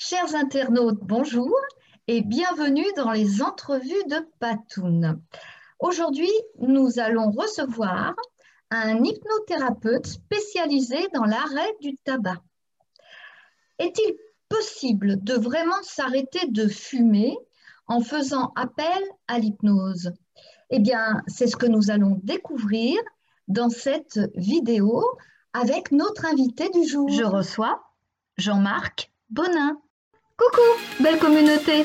Chers internautes, bonjour et bienvenue dans les entrevues de Patoun. Aujourd'hui, nous allons recevoir un hypnothérapeute spécialisé dans l'arrêt du tabac. Est-il possible de vraiment s'arrêter de fumer en faisant appel à l'hypnose? Eh bien, c'est ce que nous allons découvrir dans cette vidéo avec notre invité du jour. Je reçois Jean-Marc Bonin. Coucou, belle communauté.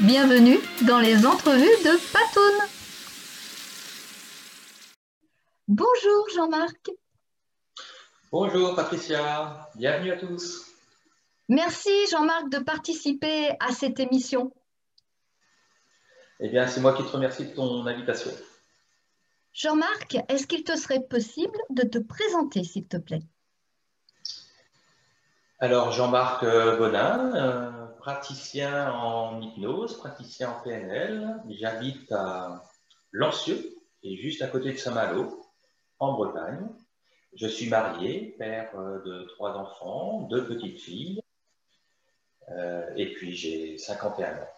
Bienvenue dans les entrevues de Patoun. Bonjour Jean-Marc. Bonjour Patricia, bienvenue à tous. Merci Jean-Marc de participer à cette émission. Eh bien, c'est moi qui te remercie de ton invitation. Jean-Marc, est-ce qu'il te serait possible de te présenter, s'il te plaît? Alors, Jean-Marc euh, Bonin, euh, praticien en hypnose, praticien en PNL. J'habite à Lancieux, et juste à côté de Saint-Malo, en Bretagne. Je suis marié, père euh, de trois enfants, deux petites filles, et puis j'ai 51 ans.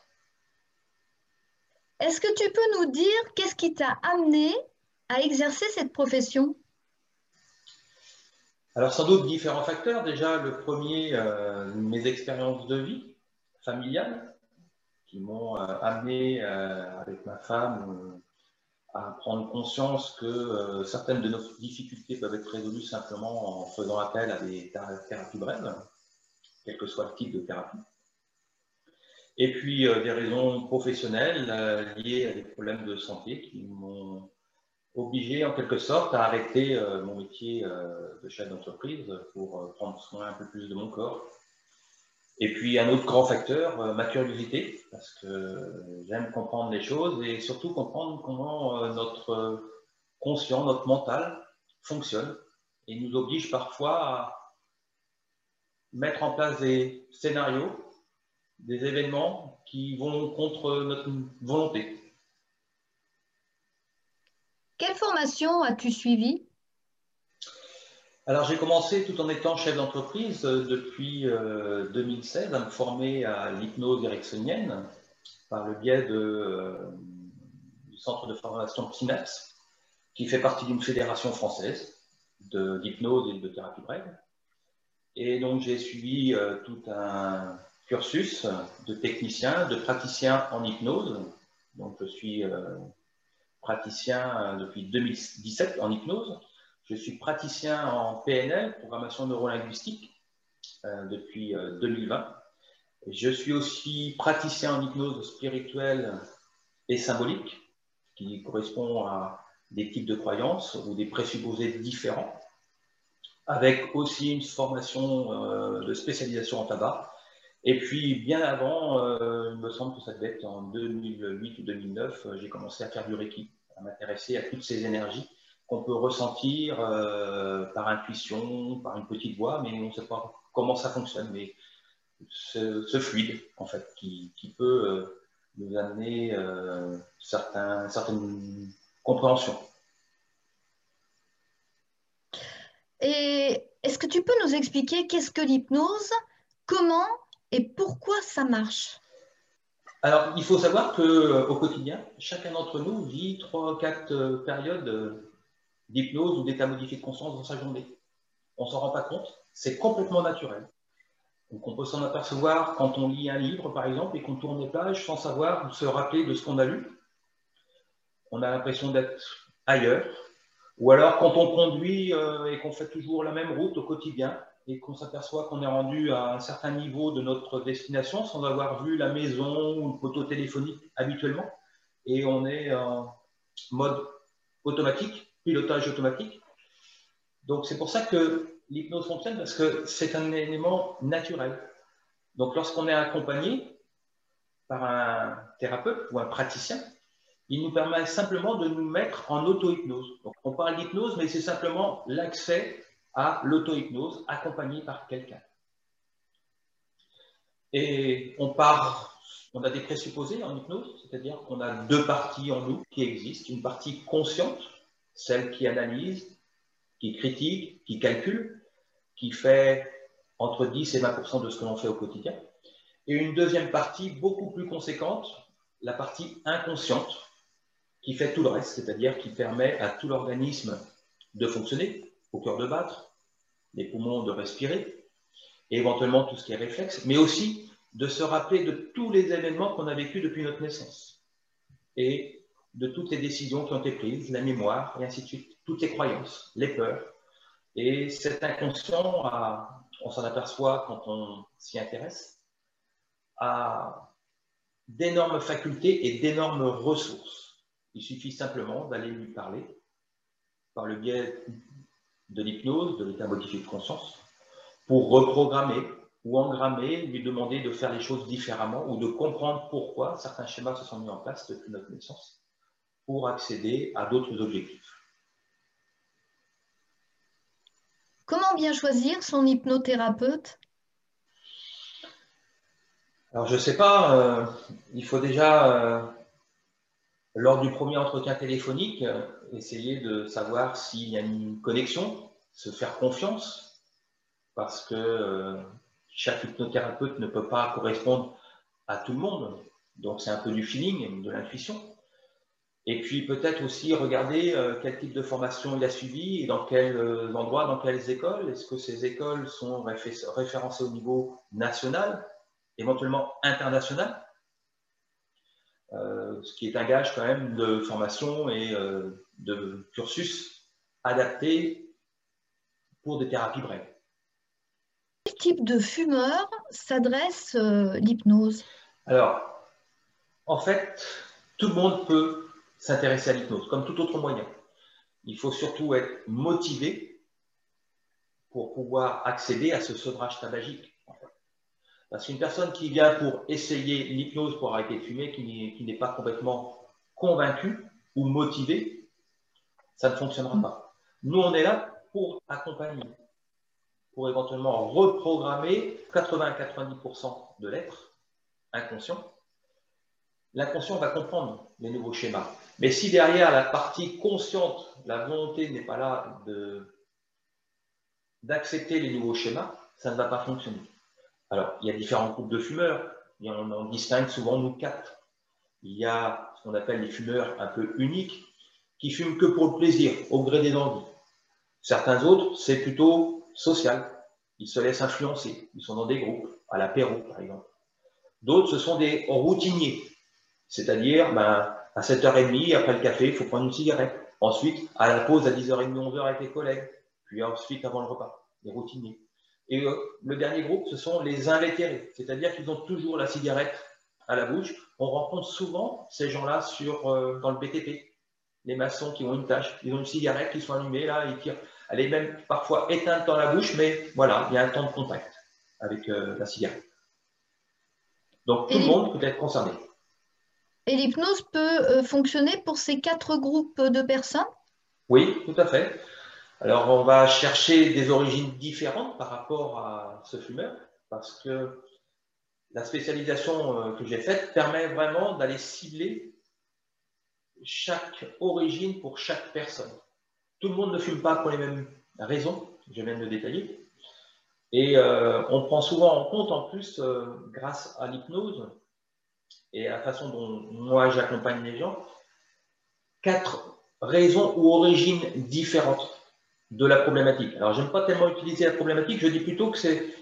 Est-ce que tu peux nous dire qu'est-ce qui t'a amené à exercer cette profession? Alors sans doute différents facteurs. Déjà, le premier, euh, mes expériences de vie familiales qui m'ont euh, amené euh, avec ma femme à prendre conscience que certaines de nos difficultés peuvent être résolues simplement en faisant appel à des thérapies brèves, quel que soit le type de thérapie. Et puis des raisons professionnelles liées à des problèmes de santé qui m'ont obligé en quelque sorte à arrêter euh, mon métier euh, de chef d'entreprise pour euh, prendre soin un peu plus de mon corps. Et puis un autre grand facteur, ma curiosité, parce que j'aime comprendre les choses et surtout comprendre comment notre conscient, notre mental fonctionne et nous oblige parfois à mettre en place des scénarios, des événements qui vont contre notre volonté. Quelle formation as-tu suivi alors j'ai commencé tout en étant chef d'entreprise euh, depuis 2016 euh, à me former à l'hypnose ericksonienne par le biais euh, du centre de formation Synapse qui fait partie d'une fédération française d'hypnose et de thérapie brève. Et donc j'ai suivi tout un cursus de technicien, de praticien en hypnose. Donc je suis praticien depuis 2017 en hypnose. Je suis praticien en PNL, programmation neurolinguistique, euh, depuis 2020. Euh, je suis aussi praticien en hypnose spirituelle et symbolique, qui correspond à des types de croyances ou des présupposés différents, avec aussi une formation de spécialisation en tabac. Et puis, bien avant, il me semble que ça devait être en 2008 ou 2009, j'ai commencé à faire du Reiki à m'intéresser à toutes ces énergies qu'on peut ressentir euh, par intuition, par une petite voix, mais on ne sait pas comment ça fonctionne. Mais ce, fluide, en fait, qui, peut euh, nous amener euh, certains, certaines compréhensions. Et est-ce que tu peux nous expliquer qu'est-ce que l'hypnose, comment et pourquoi ça marche? Alors, il faut savoir qu'au quotidien, chacun d'entre nous vit trois ou quatre euh, périodes d'hypnose ou d'état modifié de conscience dans sa journée. On ne s'en rend pas compte, c'est complètement naturel. Donc, on peut s'en apercevoir quand on lit un livre, par exemple, et qu'on tourne les pages sans savoir ou se rappeler de ce qu'on a lu. On a l'impression d'être ailleurs. Ou alors, quand on conduit et qu'on fait toujours la même route au quotidien, et qu'on s'aperçoit qu'on est rendu à un certain niveau de notre destination sans avoir vu la maison ou le poteau téléphonique habituellement. Et on est en mode automatique, pilotage automatique. Donc c'est pour ça que l'hypnose fonctionne parce que c'est un élément naturel. Donc lorsqu'on est accompagné par un thérapeute ou un praticien, il nous permet simplement de nous mettre en auto-hypnose. Donc on parle d'hypnose, mais c'est simplement l'accès à l'auto-hypnose accompagnée par quelqu'un. Et on part, on a des présupposés en hypnose, c'est-à-dire qu'on a deux parties en nous qui existent, une partie consciente, celle qui analyse, qui critique, qui calcule, qui fait entre 10 et 20 de ce que l'on fait au quotidien, et une deuxième partie beaucoup plus conséquente, la partie inconsciente, qui fait tout le reste, c'est-à-dire qui permet à tout l'organisme de fonctionner, au cœur de battre, les poumons de respirer, et éventuellement tout ce qui est réflexe, mais aussi de se rappeler de tous les événements qu'on a vécus depuis notre naissance, et de toutes les décisions qui ont été prises, la mémoire, et ainsi de suite, toutes les croyances, les peurs. Et cet inconscient, on s'en aperçoit quand on s'y intéresse, a d'énormes facultés et d'énormes ressources. Il suffit simplement d'aller lui parler par le biais de l'hypnose, de l'état modifié de conscience, pour reprogrammer ou engrammer, lui demander de faire les choses différemment ou de comprendre pourquoi certains schémas se sont mis en place depuis notre naissance pour accéder à d'autres objectifs. Comment bien choisir son hypnothérapeute? Alors, je ne sais pas, euh, il faut déjà, euh, lors du premier entretien téléphonique, euh, essayer de savoir s'il y a une connexion, se faire confiance, parce que chaque hypnothérapeute ne peut pas correspondre à tout le monde. Donc, c'est un peu du feeling, de l'intuition. Et puis peut-être aussi regarder quel type de formation il a suivi et dans quels endroits, dans quelles écoles. Est-ce que ces écoles sont référencées au niveau national éventuellement international, euh, ce qui est un gage quand même de formation et euh, de cursus adapté pour des thérapies brèves. Quel type de fumeur s'adresse euh, l'hypnose? Alors, en fait, tout le monde peut s'intéresser à l'hypnose, comme tout autre moyen. Il faut surtout être motivé pour pouvoir accéder à ce sevrage tabagique. Parce qu'une personne qui vient pour essayer l'hypnose pour arrêter de fumer, qui n'est pas complètement convaincue ou motivée, ça ne fonctionnera pas. Nous, on est là pour accompagner, pour éventuellement reprogrammer 80-90% de l'être inconscient. L'inconscient va comprendre les nouveaux schémas. Mais si derrière la partie consciente, la volonté n'est pas là d'accepter les nouveaux schémas, ça ne va pas fonctionner. Alors, il y a différents groupes de fumeurs. Et on en distingue souvent, nous, quatre. Il y a ce qu'on appelle les fumeurs un peu uniques, qui fument que pour le plaisir, au gré des envies. Certains autres, c'est plutôt social. Ils se laissent influencer. Ils sont dans des groupes, à l'apéro, par exemple. D'autres, ce sont des routiniers. C'est-à-dire, ben, à 7h30, après le café, il faut prendre une cigarette. Ensuite, à la pause à 10h30, 11h avec les collègues. Puis ensuite, avant le repas, les routiniers. Et euh, le dernier groupe, ce sont les invétérés, c'est-à-dire qu'ils ont toujours la cigarette à la bouche. On rencontre souvent ces gens-là sur, euh, dans le BTP, les maçons qui ont une tâche, ils ont une cigarette qui sont allumées là, et tirent. Elle est même parfois éteinte dans la bouche, mais voilà, il y a un temps de contact avec euh, la cigarette. Donc tout le monde peut être concerné. Et l'hypnose peut fonctionner pour ces quatre groupes de personnes? Oui, tout à fait. Alors, on va chercher des origines différentes par rapport à ce fumeur, parce que la spécialisation euh, que j'ai faite permet vraiment d'aller cibler chaque origine pour chaque personne. Tout le monde ne fume pas pour les mêmes raisons, je viens de le détailler. Et euh, on prend souvent en compte, en plus, euh, grâce à l'hypnose et la façon dont moi j'accompagne les gens, quatre raisons ou origines différentes de la problématique. Alors, je n'aime pas tellement utiliser la problématique, je dis plutôt que c'est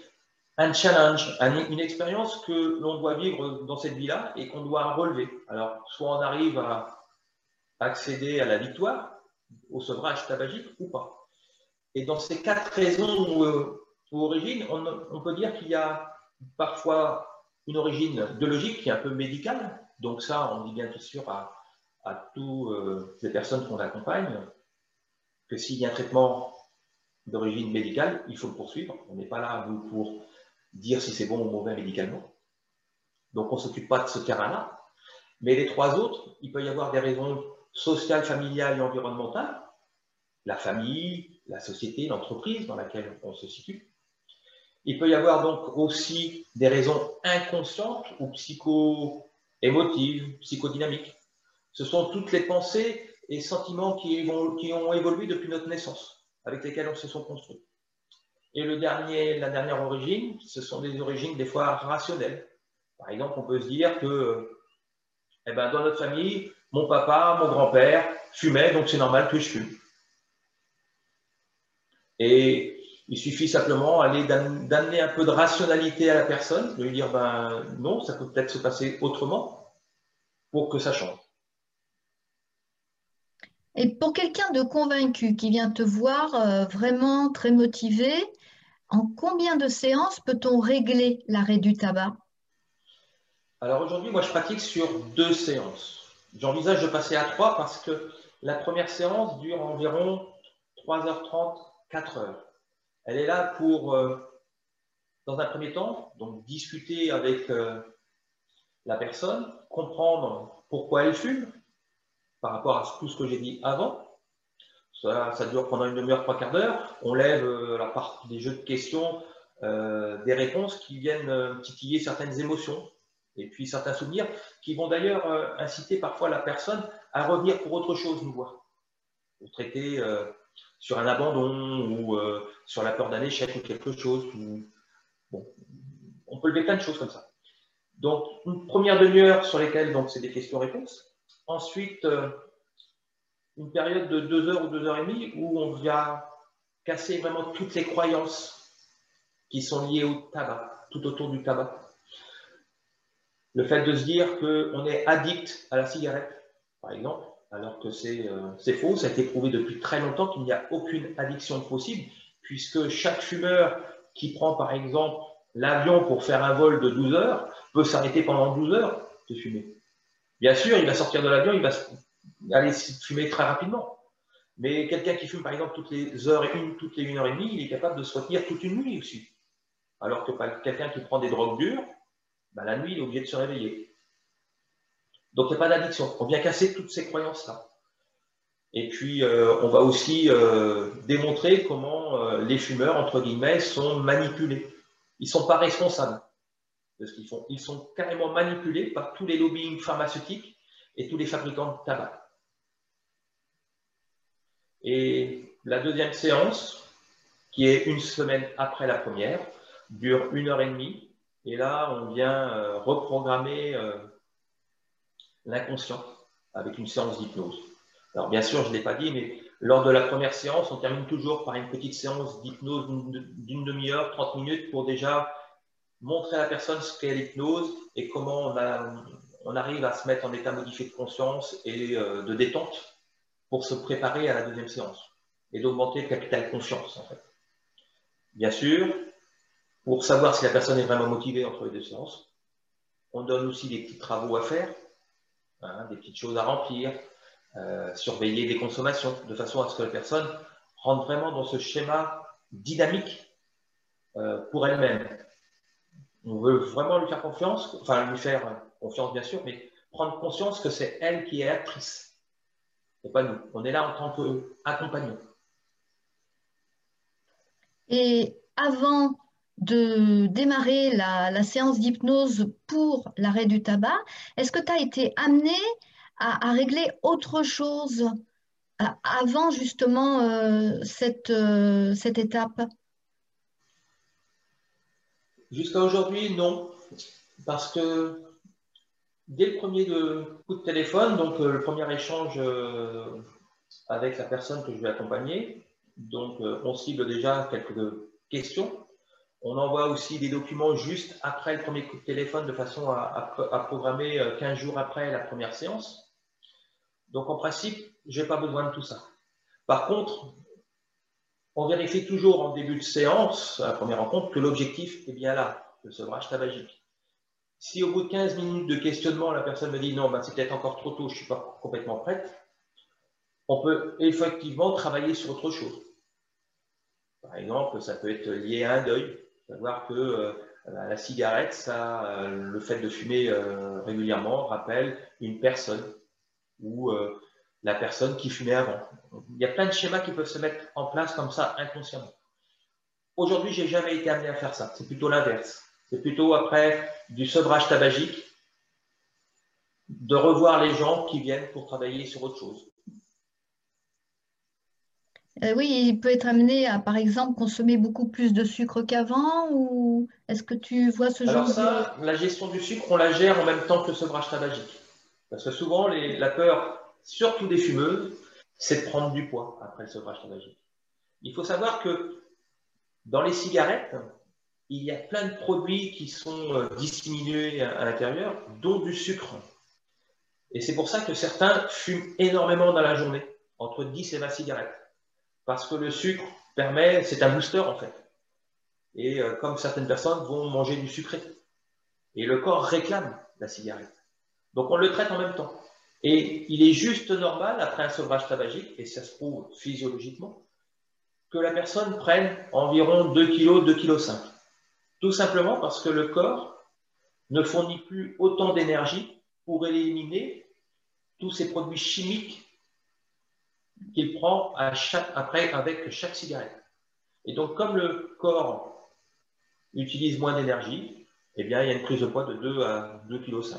un challenge, une expérience que l'on doit vivre dans cette vie-là et qu'on doit relever. Alors, soit on arrive à accéder à la victoire, au sevrage tabagique ou pas. Et dans ces quatre raisons ou, euh, origines, on, peut dire qu'il y a parfois une origine biologique qui est un peu médicale. Donc ça, on dit bien sûr à, à toutes euh, les personnes qu'on accompagne, que s'il y a un traitement d'origine médicale, il faut le poursuivre. On n'est pas là, nous, pour dire si c'est bon ou mauvais médicalement. Donc, on ne s'occupe pas de ce terrain-là. Mais les trois autres, il peut y avoir des raisons sociales, familiales et environnementales. La famille, la société, l'entreprise dans laquelle on se situe. Il peut y avoir donc aussi des raisons inconscientes ou psycho-émotives, psychodynamiques. Ce sont toutes les pensées et sentiments qui, ont évolué depuis notre naissance, avec lesquels on se sont construits. Et le dernier, la dernière origine, ce sont des origines des fois rationnelles. Par exemple, on peut se dire que eh ben, dans notre famille, mon papa, mon grand-père fumaient, donc c'est normal que je fume. Et il suffit simplement d'amener un peu de rationalité à la personne, de lui dire ben non, ça peut peut-être se passer autrement pour que ça change. Et pour quelqu'un de convaincu qui vient te voir euh, vraiment très motivé, en combien de séances peut-on régler l'arrêt du tabac? Alors aujourd'hui, moi je pratique sur deux séances. J'envisage de passer à trois parce que la première séance dure environ 3h30, 4h. Elle est là pour, euh, dans un premier temps, donc discuter avec euh, la personne, comprendre pourquoi elle fume par rapport à tout ce que j'ai dit avant. Ça, dure pendant une demi-heure, trois quarts d'heure. On lève, euh, alors par des jeux de questions, des réponses qui viennent titiller certaines émotions et puis certains souvenirs qui vont d'ailleurs inciter parfois la personne à revenir pour autre chose nous voir, pour traiter sur un abandon ou euh, sur la peur d'un échec ou quelque chose. on peut lever plein de choses comme ça. Donc, une première demi-heure sur lesquelles c'est des questions-réponses. Ensuite, euh, une période de deux heures ou deux heures et demie où on vient casser vraiment toutes les croyances qui sont liées au tabac, tout autour du tabac. Le fait de se dire qu'on est addict à la cigarette, par exemple, alors que euh, c'est faux. Ça a été prouvé depuis très longtemps qu'il n'y a aucune addiction possible, puisque chaque fumeur qui prend par exemple l'avion pour faire un vol de 12 heures peut s'arrêter pendant 12 heures de fumer. Bien sûr, il va sortir de l'avion, il va aller fumer très rapidement. Mais quelqu'un qui fume par exemple toutes les heures et une, toutes les une heure et demie, il est capable de se retenir toute une nuit aussi. Alors que quelqu'un qui prend des drogues dures, bah, la nuit, il est obligé de se réveiller. Donc, il n'y a pas d'addiction. On vient casser toutes ces croyances-là. Et puis, euh, on va aussi euh, démontrer comment euh, les fumeurs, entre guillemets, sont manipulés. Ils ne sont pas responsables de ce qu'ils font. Ils sont carrément manipulés par tous les lobbying pharmaceutiques et tous les fabricants de tabac. Et la deuxième séance, qui est une semaine après la première, dure une heure et demie. Et là, on vient reprogrammer l'inconscient avec une séance d'hypnose. Alors bien sûr, je ne l'ai pas dit, mais lors de la première séance, on termine toujours par une petite séance d'hypnose d'une demi-heure, 30 minutes, pour déjà montrer à la personne ce qu'est l'hypnose et comment on, arrive à se mettre en état modifié de conscience et euh, de détente pour se préparer à la deuxième séance et d'augmenter le capital confiance en fait. Bien sûr, pour savoir si la personne est vraiment motivée entre les deux séances, on donne aussi des petits travaux à faire Hein, des petites choses à remplir, euh, surveiller des consommations, de façon à ce que la personne rentre vraiment dans ce schéma dynamique euh, pour elle-même. On veut vraiment lui faire confiance, enfin lui faire confiance bien sûr, mais prendre conscience que c'est elle qui est actrice, et pas nous. On est là en tant qu'accompagnant. Et avant de démarrer la, séance d'hypnose pour l'arrêt du tabac, est-ce que tu as été amené à, régler autre chose euh, avant justement euh, cette, euh, cette étape? Jusqu'à aujourd'hui, non. Parce que dès le premier coup de téléphone, donc le premier échange avec la personne que je vais accompagner, donc on cible déjà quelques questions on envoie aussi des documents juste après le premier coup de téléphone de façon à, programmer 15 euh, jours après la première séance. Donc en principe, je n'ai pas besoin de tout ça. Par contre, on vérifie toujours en début de séance, la première rencontre, que l'objectif est bien là, le sevrage tabagique. Si au bout de 15 minutes de questionnement, la personne me dit non, ben, c'est peut-être encore trop tôt, je ne suis pas complètement prête, on peut effectivement travailler sur autre chose. Par exemple, ça peut être lié à un deuil. Savoir que euh, la cigarette, ça, euh, le fait de fumer euh, régulièrement rappelle une personne ou la personne qui fumait avant. Il y a plein de schémas qui peuvent se mettre en place comme ça inconsciemment. Aujourd'hui, j'ai jamais été amené à faire ça. C'est plutôt l'inverse. C'est plutôt après du sevrage tabagique de revoir les gens qui viennent pour travailler sur autre chose. Euh, oui, il peut être amené à, par exemple, consommer beaucoup plus de sucre qu'avant ou est-ce que tu vois ce Alors genre ça, la gestion du sucre, on la gère en même temps que le sevrage tabagique. Parce que souvent, les- la peur, surtout des fumeuses, c'est de prendre du poids après le sevrage tabagique. Il faut savoir que dans les cigarettes, il y a plein de produits qui sont euh, disséminés à, à l'intérieur, dont du sucre. Et c'est pour ça que certains fument énormément dans la journée, entre 10 et 20 cigarettes. Parce que le sucre permet, c'est un booster en fait. Et euh, comme certaines personnes vont manger du sucré. Et le corps réclame la cigarette. Donc on le traite en même temps. Et il est juste normal, après un sevrage tabagique, et ça se prouve physiologiquement, que la personne prenne environ 2 kg, 2 kg 5. Tout simplement parce que le corps ne fournit plus autant d'énergie pour éliminer tous ces produits chimiques qu'il prend à chaque, après avec chaque cigarette. Et donc, comme le corps utilise moins d'énergie, eh bien, il y a une prise de poids de 2 à 2,5 kg.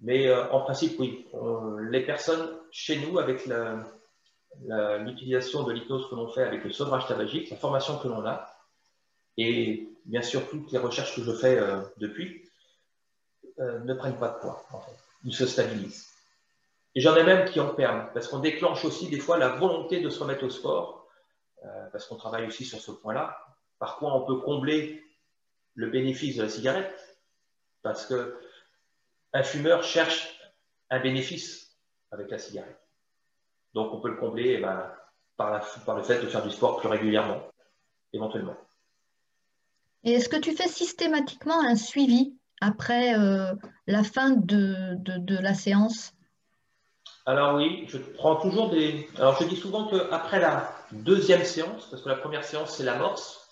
Mais euh, en principe, oui, les personnes chez nous, avec l'utilisation de l'hypnose que l'on fait avec le sevrage tabagique, la formation que l'on a, et bien sûr toutes les recherches que je fais euh, depuis, euh, ne prennent pas de poids. Ils se stabilisent. Et j'en ai même qui en perdent, parce qu'on déclenche aussi des fois la volonté de se remettre au sport, euh, parce qu'on travaille aussi sur ce point-là. Par quoi on peut combler le bénéfice de la cigarette, parce que un fumeur cherche un bénéfice avec la cigarette. Donc on peut le combler eh ben, par, le fait de faire du sport plus régulièrement, éventuellement. Et est-ce que tu fais systématiquement un suivi après euh, la fin de la séance? Alors oui, je prends toujours des... Alors je dis souvent qu'après la deuxième séance, parce que la première séance c'est l'amorce,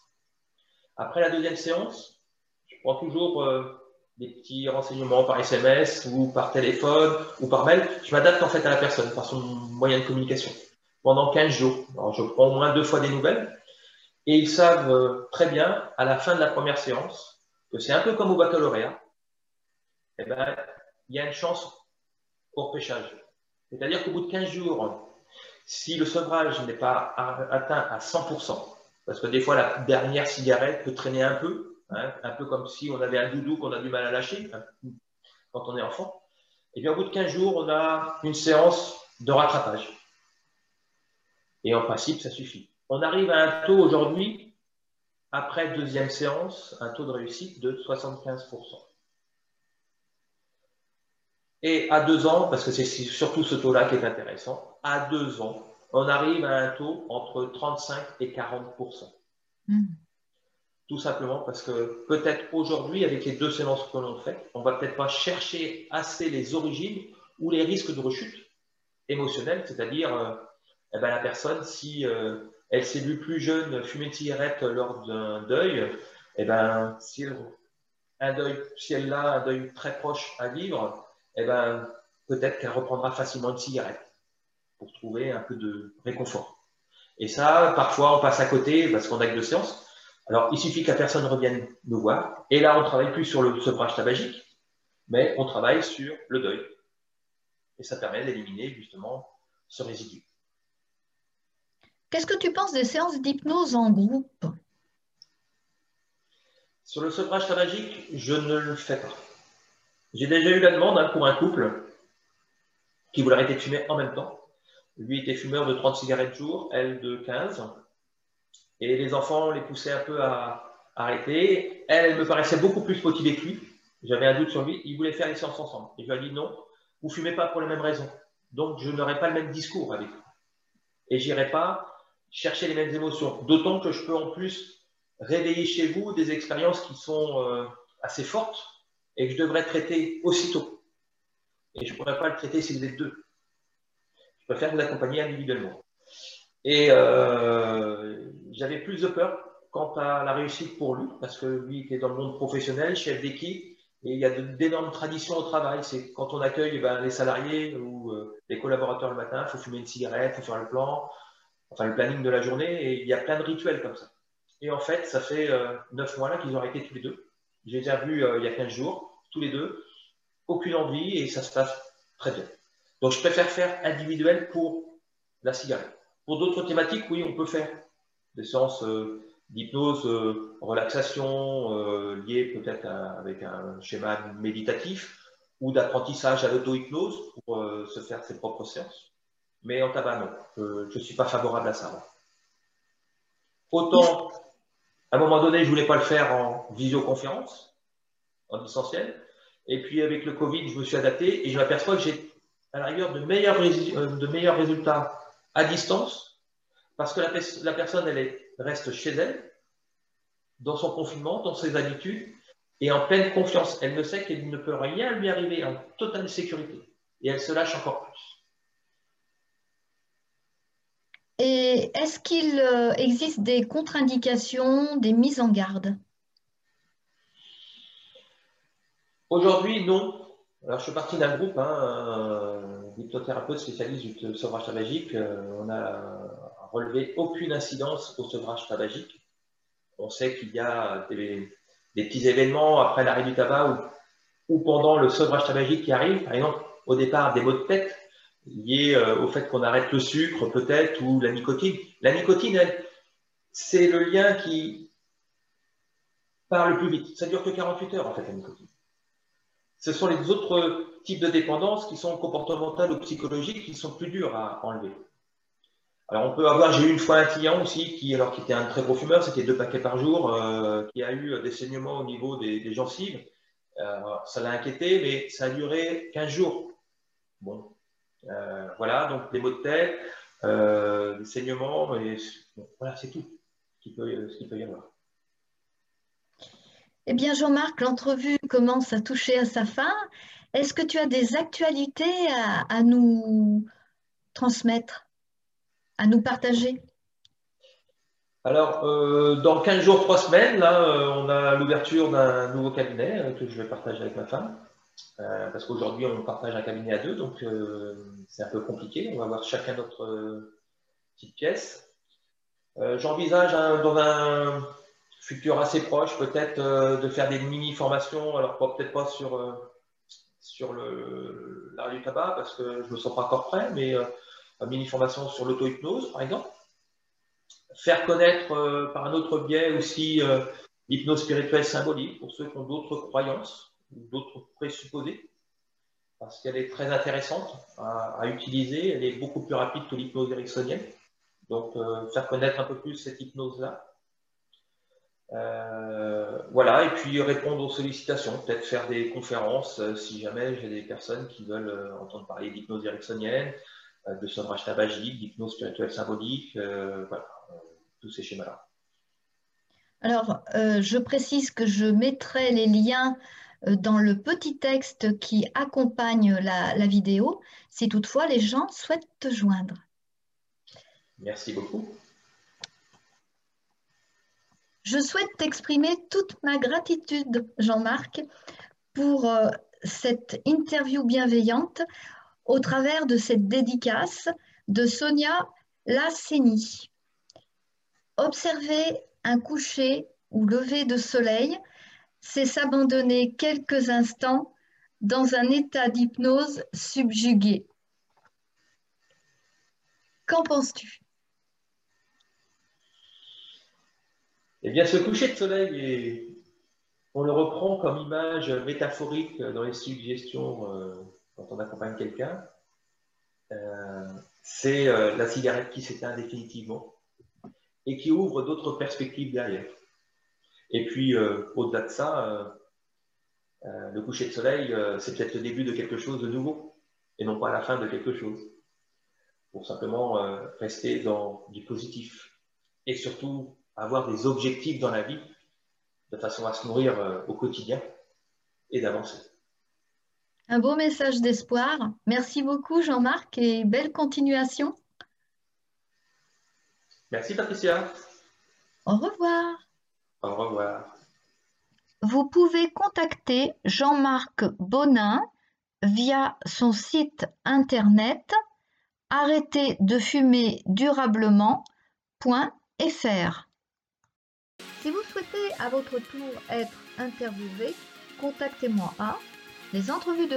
après la deuxième séance, je prends toujours euh, des petits renseignements par SMS ou par téléphone ou par mail. Je m'adapte en fait à la personne par son moyen de communication pendant 15 jours. Alors je prends au moins deux fois des nouvelles et ils savent euh, très bien à la fin de la première séance que c'est un peu comme au baccalauréat. Eh ben, il y a une chance au repêchage. C'est-à-dire qu'au bout de 15 jours, si le sevrage n'est pas atteint à 100%, parce que des fois la dernière cigarette peut traîner un peu, hein, un peu comme si on avait un doudou qu'on a du mal à lâcher hein, quand on est enfant, et bien au bout de 15 jours, on a une séance de rattrapage. Et en principe, ça suffit. On arrive à un taux aujourd'hui, après deuxième séance, un taux de réussite de 75%. Et à deux ans, parce que c'est surtout ce taux-là qui est intéressant, à deux ans, on arrive à un taux entre 35 et 40 Mm. Tout simplement parce que peut-être aujourd'hui, avec les deux séances que l'on fait, on va peut-être pas chercher assez les origines ou les risques de rechute émotionnelle, c'est-à-dire euh, eh ben, la personne, si euh, elle s'est vue plus jeune fumer une cigarette lors d'un deuil, eh ben, si elle, un deuil, si elle a un deuil très proche à vivre, eh ben, peut-être qu'elle reprendra facilement une cigarette pour trouver un peu de réconfort. Et ça, parfois, on passe à côté parce qu'on a que deux séances. Alors, il suffit que la personne revienne nous voir. Et là, on travaille plus sur le sevrage tabagique, mais on travaille sur le deuil. Et ça permet d'éliminer justement ce résidu. Qu'est-ce que tu penses des séances d'hypnose en groupe? Sur le sevrage tabagique, je ne le fais pas. J'ai déjà eu la demande hein, pour un couple qui voulait arrêter de fumer en même temps. Lui était fumeur de 30 cigarettes jour, elle de 15. Et les enfants les poussaient un peu à arrêter. Elle, me paraissait beaucoup plus motivée que lui. J'avais un doute sur lui. Ils voulaient faire les séances ensemble. Et je lui ai dit non, vous fumez pas pour les mêmes raisons. Donc, je n'aurai pas le même discours avec vous. Et j'irai pas chercher les mêmes émotions. D'autant que je peux en plus réveiller chez vous des expériences qui sont euh, assez fortes et que je devrais traiter aussitôt. Et je ne pourrais pas le traiter si vous êtes deux. Je préfère vous accompagner individuellement. Et euh, j'avais plus de peur quant à la réussite pour lui, parce que lui était dans le monde professionnel, chef d'équipe, et il y a d'énormes traditions au travail. C'est quand on accueille ben, les salariés ou euh, les collaborateurs le matin, il faut fumer une cigarette, il faut faire le plan, enfin le planning de la journée, et il y a plein de rituels comme ça. Et en fait, ça fait euh, neuf mois là qu'ils ont arrêté tous les deux. J'ai déjà vu euh, il y a 15 jours, tous les deux, aucune envie et ça se passe très bien. Donc je préfère faire individuel pour la cigarette. Pour d'autres thématiques, oui, on peut faire des séances d'hypnose, relaxation, liées peut-être avec un schéma méditatif ou d'apprentissage à l'auto-hypnose pour se faire ses propres séances. Mais en tabac, non. Je ne suis pas favorable à ça. Autant, à un moment donné, je ne voulais pas le faire en visioconférence, en distanciel. Et puis, avec le Covid, je me suis adapté et je m'aperçois que j'ai, à la rigueur, de meilleurs, euh, de meilleurs résultats à distance parce que la, personne, elle reste chez elle, dans son confinement, dans ses habitudes, et en pleine confiance. Elle ne sait qu'il ne peut rien lui arriver en totale sécurité. Et elle se lâche encore plus. Est-ce qu'il euh, existe des contre-indications, des mises en garde? Aujourd'hui, non. Alors, je suis parti d'un groupe, hein, d'hypnothérapeutes du sevrage tabagique. Euh, on a relevé aucune incidence au sevrage tabagique. On sait qu'il y a des, petits événements après l'arrêt du tabac ou pendant le sevrage tabagique qui arrivent. Par exemple, au départ, des maux de tête lié euh, au fait qu'on arrête le sucre peut-être ou la nicotine. La nicotine, c'est le lien qui part le plus vite. Ça dure que 48 heures en fait la nicotine. Ce sont les autres types de dépendances qui sont comportementales ou psychologiques qui sont plus durs à enlever. Alors on peut avoir, j'ai eu une fois un client aussi qui, alors qui était un très gros fumeur, c'était deux paquets par jour, euh, qui a eu des saignements au niveau des, gencives. Euh, ça l'a inquiété, mais ça a duré 15 jours. Bon, voilà, donc des maux de tête, euh, des saignements, et voilà, c'est tout ce qu'il peut, y avoir. Eh bien, Jean-Marc, l'entrevue commence à toucher à sa fin. Est-ce que tu as des actualités à, nous transmettre, à nous partager? Alors, euh, dans 15 jours, 3 semaines, là, on a l'ouverture d'un nouveau cabinet que je vais partager avec ma femme. Euh, parce qu'aujourd'hui, on partage un cabinet à deux, donc euh, c'est un peu compliqué. On va avoir chacun notre euh, petite pièce. J'envisage dans un futur assez proche, peut-être, de faire des mini-formations, alors peut-être pas sur, sur l'arrêt du tabac, parce que je ne me sens pas encore prêt, mais une mini-formation sur l'auto-hypnose, par exemple. Faire connaître par un autre biais aussi l'hypnose spirituelle symbolique, pour ceux qui ont d'autres croyances d'autres présupposés, parce qu'elle est très intéressante à, utiliser, elle est beaucoup plus rapide que l'hypnose ericksonienne. Donc, euh, faire connaître un peu plus cette hypnose-là. Euh, voilà, et puis répondre aux sollicitations, peut-être faire des conférences euh, si jamais j'ai des personnes qui veulent entendre parler d'hypnose ericksonienne, de sevrage tabagique, d'hypnose spirituelle symbolique, voilà, tous ces schémas-là. Alors, je précise que je mettrai les liens dans le petit texte qui accompagne la, vidéo, si toutefois les gens souhaitent te joindre. Merci beaucoup. Je souhaite t'exprimer toute ma gratitude, Jean-Marc, pour euh, cette interview bienveillante au travers de cette dédicace de Sonia Lasseni. Observer un coucher ou lever de soleil c'est s'abandonner quelques instants dans un état d'hypnose subjugué. Qu'en penses-tu? Eh bien, ce coucher de soleil, on le reprend comme image métaphorique dans les suggestions euh, quand on accompagne quelqu'un. Euh, c'est euh, la cigarette qui s'éteint définitivement et qui ouvre d'autres perspectives derrière. Et puis, euh, au-delà de ça, euh, euh, le coucher de soleil, c'est peut-être le début de quelque chose de nouveau et non pas la fin de quelque chose. Pour simplement rester dans du positif et surtout avoir des objectifs dans la vie de façon à se nourrir au quotidien et d'avancer. Un beau message d'espoir. Merci beaucoup Jean-Marc et belle continuation. Merci Patricia. Au revoir. Au revoir. Vous pouvez contacter Jean-Marc Bonin via son site internet arrêter de fumer durablement.fr. Si vous souhaitez à votre tour être interviewé, contactez-moi à les entrevues de